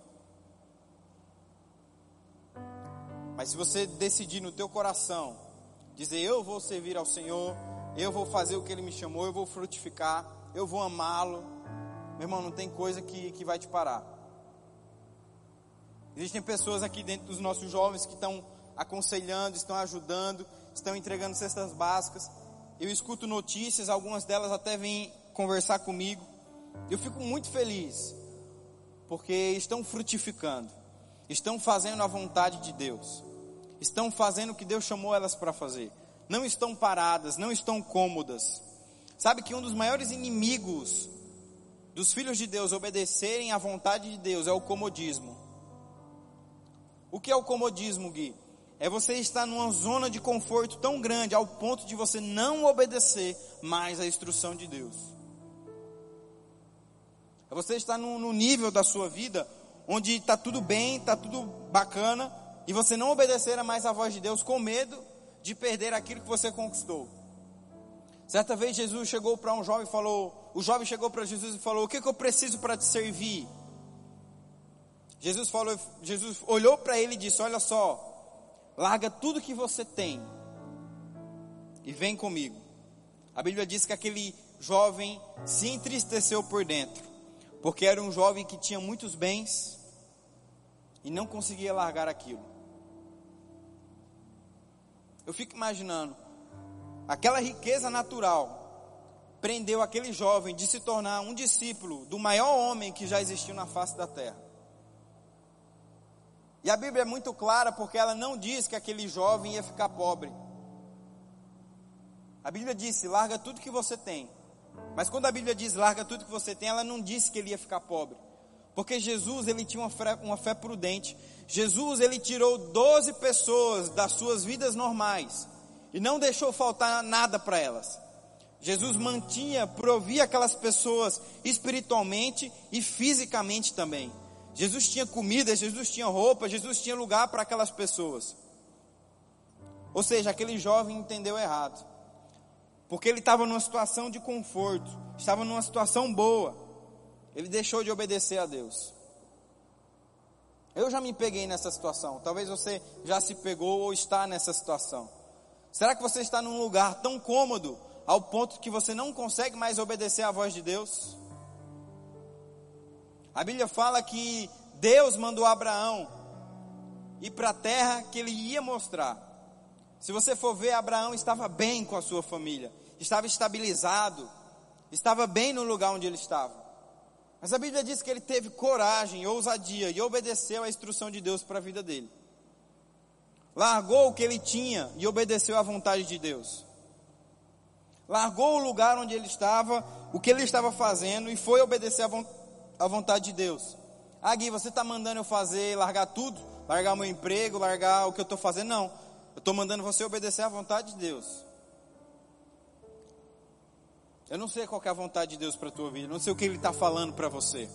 Mas se você decidir no teu coração dizer eu vou servir ao Senhor, eu vou fazer o que Ele me chamou, eu vou frutificar, eu vou amá-lo, meu irmão, não tem coisa que, que vai te parar. Existem pessoas aqui dentro dos nossos jovens que estão aconselhando, estão ajudando, estão entregando cestas básicas. Eu escuto notícias, algumas delas até vêm conversar comigo. Eu fico muito feliz, porque estão frutificando, estão fazendo a vontade de Deus, estão fazendo o que Deus chamou elas para fazer. Não estão paradas, não estão cômodas. Sabe que um dos maiores inimigos dos filhos de Deus obedecerem à vontade de Deus é o comodismo. O que é o comodismo, Gui? É você estar numa zona de conforto tão grande ao ponto de você não obedecer mais à instrução de Deus. É você estar no, no nível da sua vida onde está tudo bem, está tudo bacana, e você não obedecer mais à voz de Deus com medo de perder aquilo que você conquistou. Certa vez Jesus chegou para um jovem e falou: o jovem chegou para Jesus e falou: O que, que eu preciso para te servir? Jesus falou, Jesus olhou para ele e disse: Olha só, larga tudo que você tem e vem comigo. A Bíblia diz que aquele jovem se entristeceu por dentro, porque era um jovem que tinha muitos bens e não conseguia largar aquilo. Eu fico imaginando, aquela riqueza natural prendeu aquele jovem de se tornar um discípulo do maior homem que já existiu na face da terra. E a Bíblia é muito clara porque ela não diz que aquele jovem ia ficar pobre. A Bíblia disse: larga tudo que você tem. Mas quando a Bíblia diz larga tudo que você tem, ela não disse que ele ia ficar pobre. Porque Jesus, ele tinha uma fé, uma fé prudente. Jesus, ele tirou 12 pessoas das suas vidas normais e não deixou faltar nada para elas. Jesus mantinha, provia aquelas pessoas espiritualmente e fisicamente também. Jesus tinha comida, Jesus tinha roupa, Jesus tinha lugar para aquelas pessoas. Ou seja, aquele jovem entendeu errado. Porque ele estava numa situação de conforto, estava numa situação boa. Ele deixou de obedecer a Deus. Eu já me peguei nessa situação. Talvez você já se pegou ou está nessa situação. Será que você está num lugar tão cômodo ao ponto que você não consegue mais obedecer à voz de Deus? A Bíblia fala que Deus mandou Abraão ir para a terra que ele ia mostrar. Se você for ver, Abraão estava bem com a sua família, estava estabilizado, estava bem no lugar onde ele estava. Mas a Bíblia diz que ele teve coragem, ousadia e obedeceu à instrução de Deus para a vida dele. Largou o que ele tinha e obedeceu à vontade de Deus. Largou o lugar onde ele estava, o que ele estava fazendo e foi obedecer à vontade a vontade de Deus. Ah, Gui, você está mandando eu fazer, largar tudo? Largar meu emprego, largar o que eu estou fazendo? Não. Eu estou mandando você obedecer à vontade de Deus. Eu não sei qual é a vontade de Deus para a tua vida. Eu não sei o que Ele está falando para você.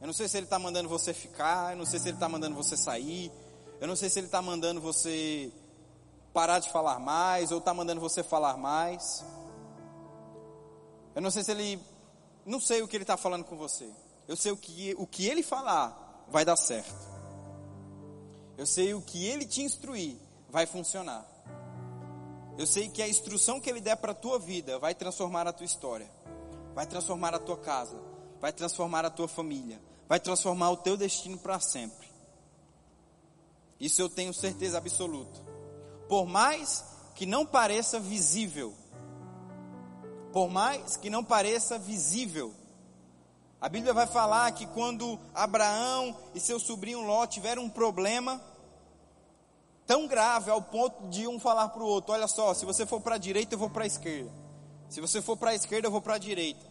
Eu não sei se Ele está mandando você ficar. Eu não sei se Ele está mandando você sair. Eu não sei se Ele está mandando você parar de falar mais ou está mandando você falar mais. Eu não sei se Ele, não sei o que Ele está falando com você. Eu sei o que, o que ele falar vai dar certo. Eu sei o que ele te instruir vai funcionar. Eu sei que a instrução que ele der para a tua vida vai transformar a tua história. vai transformar a tua casa, vai transformar a tua família, vai transformar o teu destino para sempre. Isso eu tenho certeza absoluta. Por mais que não pareça visível, por mais que não pareça visível, a Bíblia vai falar que quando Abraão e seu sobrinho Ló tiveram um problema tão grave ao ponto de um falar para o outro: Olha só, se você for para a direita, eu vou para a esquerda. Se você for para a esquerda, eu vou para a direita.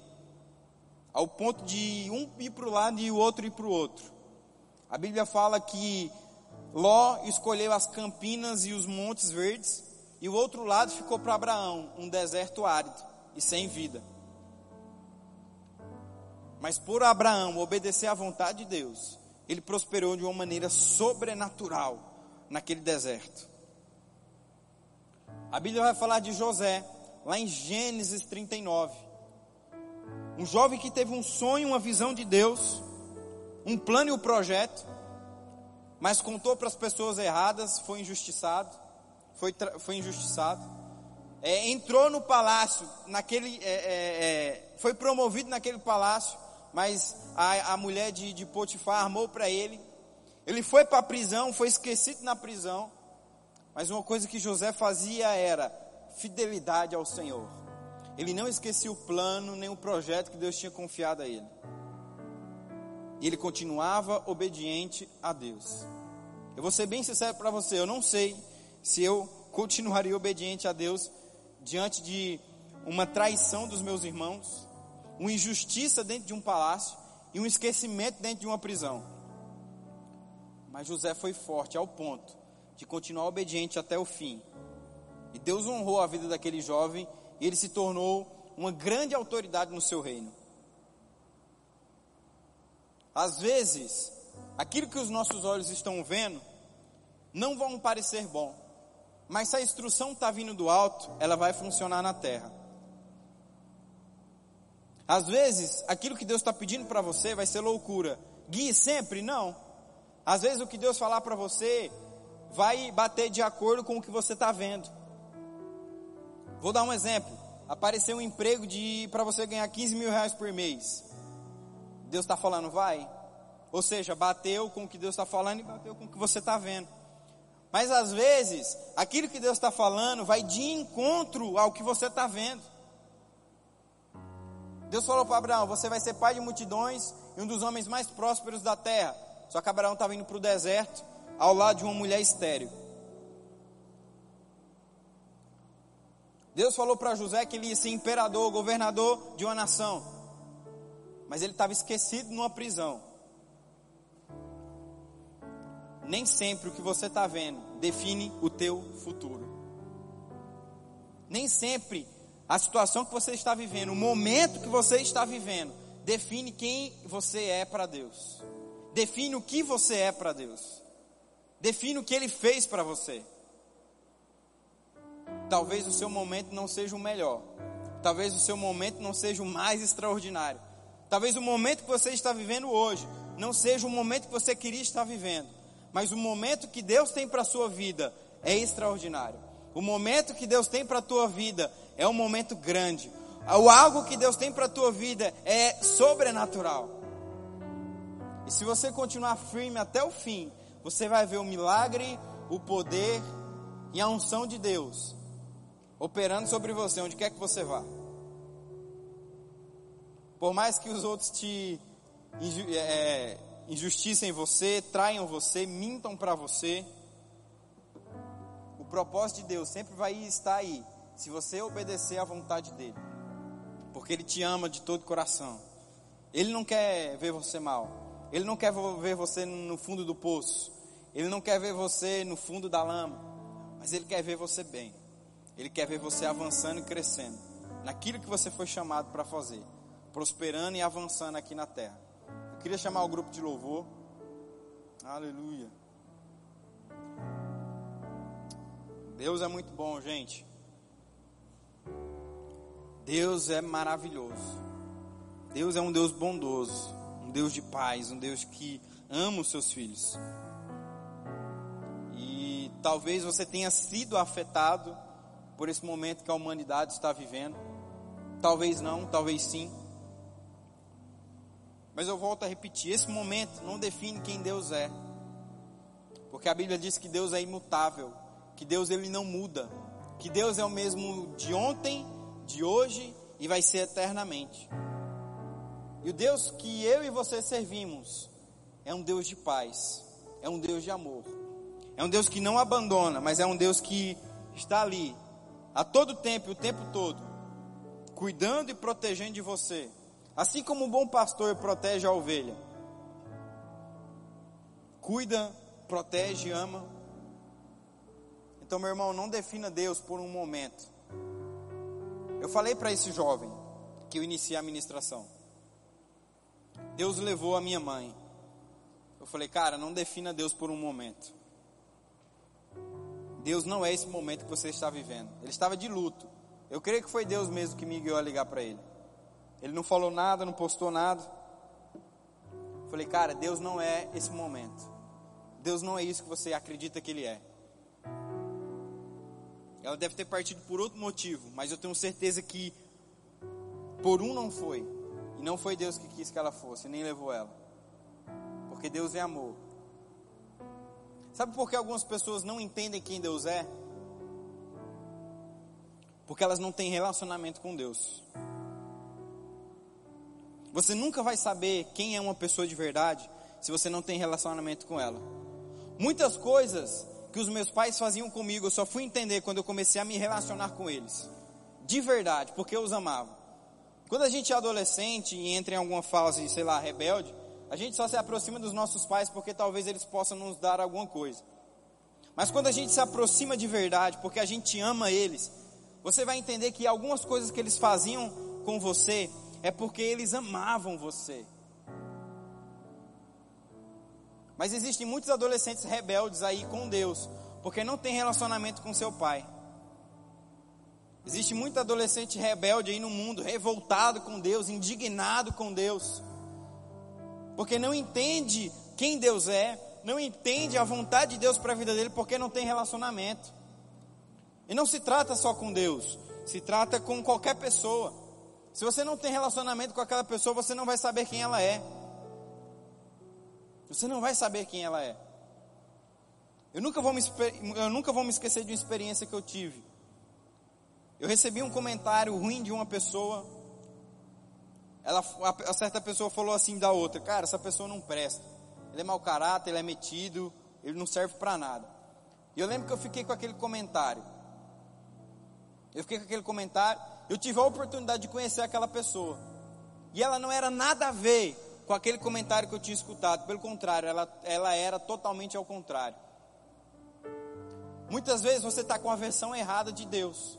Ao ponto de um ir para o lado e o outro ir para o outro. A Bíblia fala que Ló escolheu as campinas e os montes verdes, e o outro lado ficou para Abraão, um deserto árido e sem vida. Mas por Abraão obedecer à vontade de Deus, ele prosperou de uma maneira sobrenatural naquele deserto. A Bíblia vai falar de José, lá em Gênesis 39. Um jovem que teve um sonho, uma visão de Deus, um plano e um projeto, mas contou para as pessoas erradas, foi injustiçado, foi, foi injustiçado. É, entrou no palácio, naquele, é, é, é foi promovido naquele palácio, mas a, a mulher de, de Potifar armou para ele. Ele foi para a prisão, foi esquecido na prisão. Mas uma coisa que José fazia era fidelidade ao Senhor. Ele não esquecia o plano nem o projeto que Deus tinha confiado a ele. E ele continuava obediente a Deus. Eu vou ser bem sincero para você, eu não sei se eu continuaria obediente a Deus diante de uma traição dos meus irmãos, uma injustiça dentro de um palácio e um esquecimento dentro de uma prisão. Mas José foi forte ao ponto de continuar obediente até o fim. E Deus honrou a vida daquele jovem e ele se tornou uma grande autoridade no seu reino. Às vezes, aquilo que os nossos olhos estão vendo não vão parecer bom, mas se a instrução está vindo do alto, ela vai funcionar na terra. Às vezes, aquilo que Deus está pedindo para você vai ser loucura. Guie sempre? Não. Às vezes, o que Deus falar para você vai bater de acordo com o que você está vendo. Vou dar um exemplo. Apareceu um emprego de para você ganhar 15 mil reais por mês. Deus está falando, vai. Ou seja, bateu com o que Deus está falando e bateu com o que você está vendo. Mas às vezes, aquilo que Deus está falando vai de encontro ao que você está vendo. Deus falou para Abraão: Você vai ser pai de multidões e um dos homens mais prósperos da terra. Só que Abraão estava indo para o deserto, ao lado de uma mulher estéril. Deus falou para José que ele ia ser imperador, governador de uma nação. Mas ele estava esquecido numa prisão. Nem sempre o que você está vendo define o teu futuro. Nem sempre a situação que você está vivendo, o momento que você está vivendo, define quem você é para Deus. Define o que você é para Deus. Define o que Ele fez para você. Talvez o seu momento não seja o melhor. Talvez o seu momento não seja o mais extraordinário. Talvez o momento que você está vivendo hoje não seja o momento que você queria estar vivendo. Mas o momento que Deus tem para a sua vida é extraordinário. O momento que Deus tem para a tua vida é um momento grande. O algo que Deus tem para a tua vida é sobrenatural. E se você continuar firme até o fim, você vai ver o milagre, o poder e a unção de Deus operando sobre você, onde quer que você vá. Por mais que os outros te é, é, injusticem você, traiam você, mintam para você, o propósito de Deus sempre vai estar aí se você obedecer à vontade dele. Porque ele te ama de todo coração. Ele não quer ver você mal. Ele não quer ver você no fundo do poço. Ele não quer ver você no fundo da lama. Mas ele quer ver você bem. Ele quer ver você avançando e crescendo naquilo que você foi chamado para fazer, prosperando e avançando aqui na terra. Eu queria chamar o grupo de louvor. Aleluia. Deus é muito bom, gente. Deus é maravilhoso. Deus é um Deus bondoso, um Deus de paz, um Deus que ama os seus filhos. E talvez você tenha sido afetado por esse momento que a humanidade está vivendo. Talvez não, talvez sim. Mas eu volto a repetir: esse momento não define quem Deus é. Porque a Bíblia diz que Deus é imutável, que Deus ele não muda, que Deus é o mesmo de ontem, de hoje e vai ser eternamente. E o Deus que eu e você servimos é um Deus de paz, é um Deus de amor, é um Deus que não abandona, mas é um Deus que está ali a todo tempo, o tempo todo, cuidando e protegendo de você, assim como um bom pastor protege a ovelha. Cuida, protege, ama. Então, meu irmão, não defina Deus por um momento. Eu falei para esse jovem que eu iniciei a ministração. Deus levou a minha mãe. Eu falei, cara, não defina Deus por um momento. Deus não é esse momento que você está vivendo. Ele estava de luto. Eu creio que foi Deus mesmo que me guiou a ligar para ele. Ele não falou nada, não postou nada. Falei, cara, Deus não é esse momento. Deus não é isso que você acredita que Ele é. Ela deve ter partido por outro motivo, mas eu tenho certeza que por um não foi. E não foi Deus que quis que ela fosse, nem levou ela. Porque Deus é amor. Sabe por que algumas pessoas não entendem quem Deus é? Porque elas não têm relacionamento com Deus. Você nunca vai saber quem é uma pessoa de verdade se você não tem relacionamento com ela. Muitas coisas que os meus pais faziam comigo, eu só fui entender quando eu comecei a me relacionar com eles. De verdade, porque eu os amava. Quando a gente é adolescente e entra em alguma fase, sei lá, rebelde, a gente só se aproxima dos nossos pais porque talvez eles possam nos dar alguma coisa. Mas quando a gente se aproxima de verdade, porque a gente ama eles, você vai entender que algumas coisas que eles faziam com você é porque eles amavam você. Mas existem muitos adolescentes rebeldes aí com Deus, porque não tem relacionamento com seu pai. Existe muito adolescente rebelde aí no mundo, revoltado com Deus, indignado com Deus porque não entende quem Deus é, não entende a vontade de Deus para a vida dele, porque não tem relacionamento. E não se trata só com Deus, se trata com qualquer pessoa. Se você não tem relacionamento com aquela pessoa, você não vai saber quem ela é. Você não vai saber quem ela é. Eu nunca vou me, eu nunca vou me esquecer de uma experiência que eu tive. Eu recebi um comentário ruim de uma pessoa ela, a, certa pessoa falou assim da outra, cara, essa pessoa não presta. Ele é mau caráter, ele é metido, ele não serve para nada. E eu lembro que eu fiquei com aquele comentário. Eu fiquei com aquele comentário, eu tive a oportunidade de conhecer aquela pessoa. E ela não era nada a ver com aquele comentário que eu tinha escutado. Pelo contrário, ela, ela era totalmente ao contrário. Muitas vezes você está com a versão errada de Deus.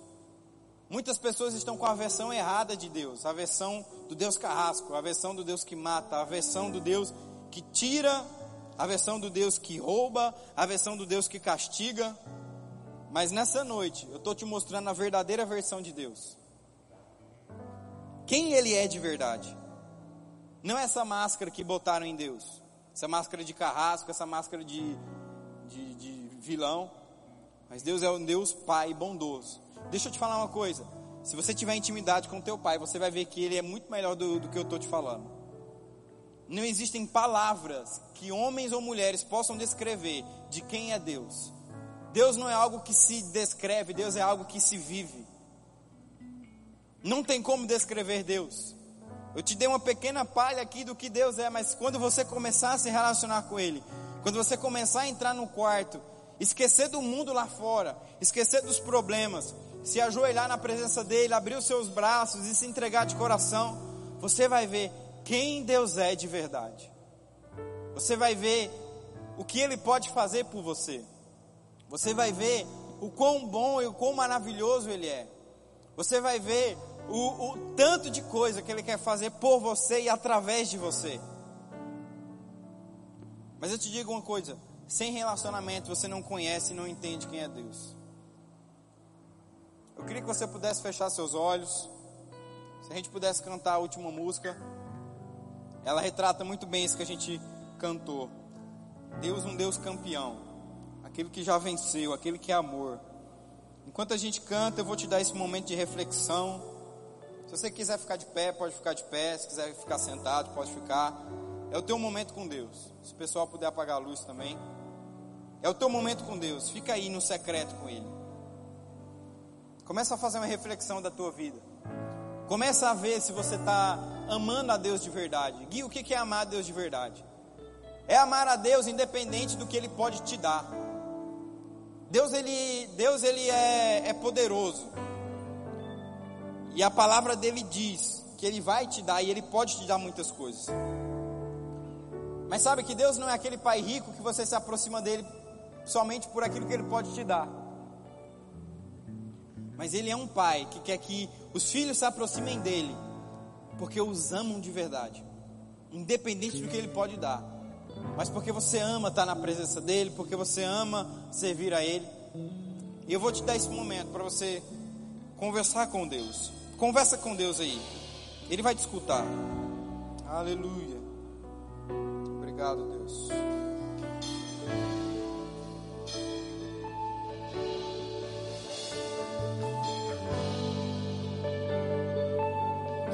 Muitas pessoas estão com a versão errada de Deus, a versão do Deus carrasco, a versão do Deus que mata, a versão do Deus que tira, a versão do Deus que rouba, a versão do Deus que castiga. Mas nessa noite, eu estou te mostrando a verdadeira versão de Deus. Quem Ele é de verdade. Não essa máscara que botaram em Deus. Essa máscara de carrasco, essa máscara de, de, de vilão. Mas Deus é um Deus Pai bondoso Deixa eu te falar uma coisa. Se você tiver intimidade com teu pai, você vai ver que ele é muito melhor do, do que eu estou te falando. Não existem palavras que homens ou mulheres possam descrever de quem é Deus. Deus não é algo que se descreve, Deus é algo que se vive. Não tem como descrever Deus. Eu te dei uma pequena palha aqui do que Deus é, mas quando você começar a se relacionar com Ele, quando você começar a entrar no quarto, esquecer do mundo lá fora, esquecer dos problemas, se ajoelhar na presença dele, abrir os seus braços e se entregar de coração, você vai ver quem Deus é de verdade. Você vai ver o que ele pode fazer por você. Você vai ver o quão bom e o quão maravilhoso ele é. Você vai ver o, o tanto de coisa que ele quer fazer por você e através de você. Mas eu te digo uma coisa: sem relacionamento você não conhece e não entende quem é Deus. Eu queria que você pudesse fechar seus olhos. Se a gente pudesse cantar a última música. Ela retrata muito bem isso que a gente cantou. Deus, um Deus campeão. Aquele que já venceu, aquele que é amor. Enquanto a gente canta, eu vou te dar esse momento de reflexão. Se você quiser ficar de pé, pode ficar de pé. Se quiser ficar sentado, pode ficar. É o teu momento com Deus. Se o pessoal puder apagar a luz também. É o teu momento com Deus. Fica aí no secreto com Ele. Começa a fazer uma reflexão da tua vida. Começa a ver se você está amando a Deus de verdade. Gui, o que é amar a Deus de verdade? É amar a Deus independente do que Ele pode te dar. Deus ele, Deus ele é, é poderoso. E a palavra dele diz que ele vai te dar e ele pode te dar muitas coisas. Mas sabe que Deus não é aquele pai rico que você se aproxima dele somente por aquilo que ele pode te dar. Mas ele é um pai que quer que os filhos se aproximem dele, porque os amam de verdade, independente do que ele pode dar mas porque você ama estar na presença dEle, porque você ama servir a Ele. E eu vou te dar esse momento para você conversar com Deus. Conversa com Deus aí. Ele vai te escutar. Aleluia. Obrigado, Deus.